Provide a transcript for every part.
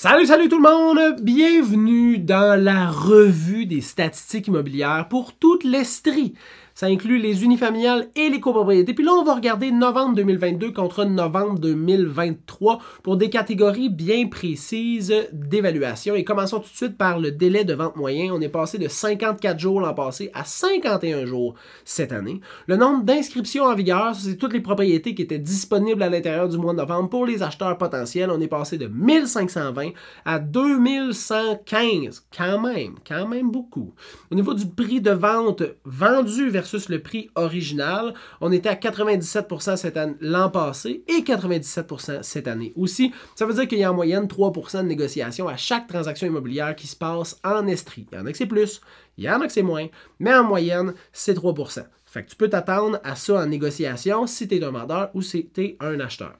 Salut, salut tout le monde! Bienvenue dans la revue des statistiques immobilières pour toute l'Estrie. Ça inclut les unifamiliales et les copropriétés. Puis là, on va regarder novembre 2022 contre novembre 2023 pour des catégories bien précises d'évaluation. Et commençons tout de suite par le délai de vente moyen. On est passé de 54 jours l'an passé à 51 jours cette année. Le nombre d'inscriptions en vigueur, c'est toutes les propriétés qui étaient disponibles à l'intérieur du mois de novembre pour les acheteurs potentiels. On est passé de 1520 à 2115. Quand même, quand même beaucoup. Au niveau du prix de vente vendu versus le prix original. On était à 97% cette l'an passé et 97% cette année aussi. Ça veut dire qu'il y a en moyenne 3% de négociation à chaque transaction immobilière qui se passe en Estrie. Il y en a que c'est plus, il y en a que c'est moins, mais en moyenne, c'est 3%. Fait tu peux t'attendre à ça en négociation si tu es un vendeur ou si tu es un acheteur.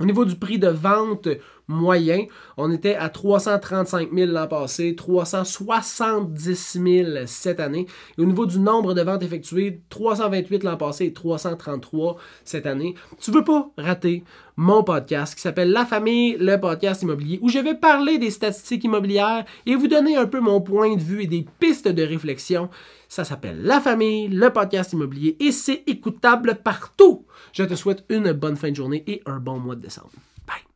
Au niveau du prix de vente moyen, on était à 335 000 l'an passé, 370 000 cette année. Et au niveau du nombre de ventes effectuées, 328 l'an passé et 333 cette année. Tu veux pas rater mon podcast qui s'appelle La famille, le podcast immobilier, où je vais parler des statistiques immobilières et vous donner un peu mon point de vue et des pistes de réflexion. Ça s'appelle La famille, le podcast immobilier et c'est écoutable partout. Je te souhaite une bonne fin de journée et un bon mois de décembre. Bye.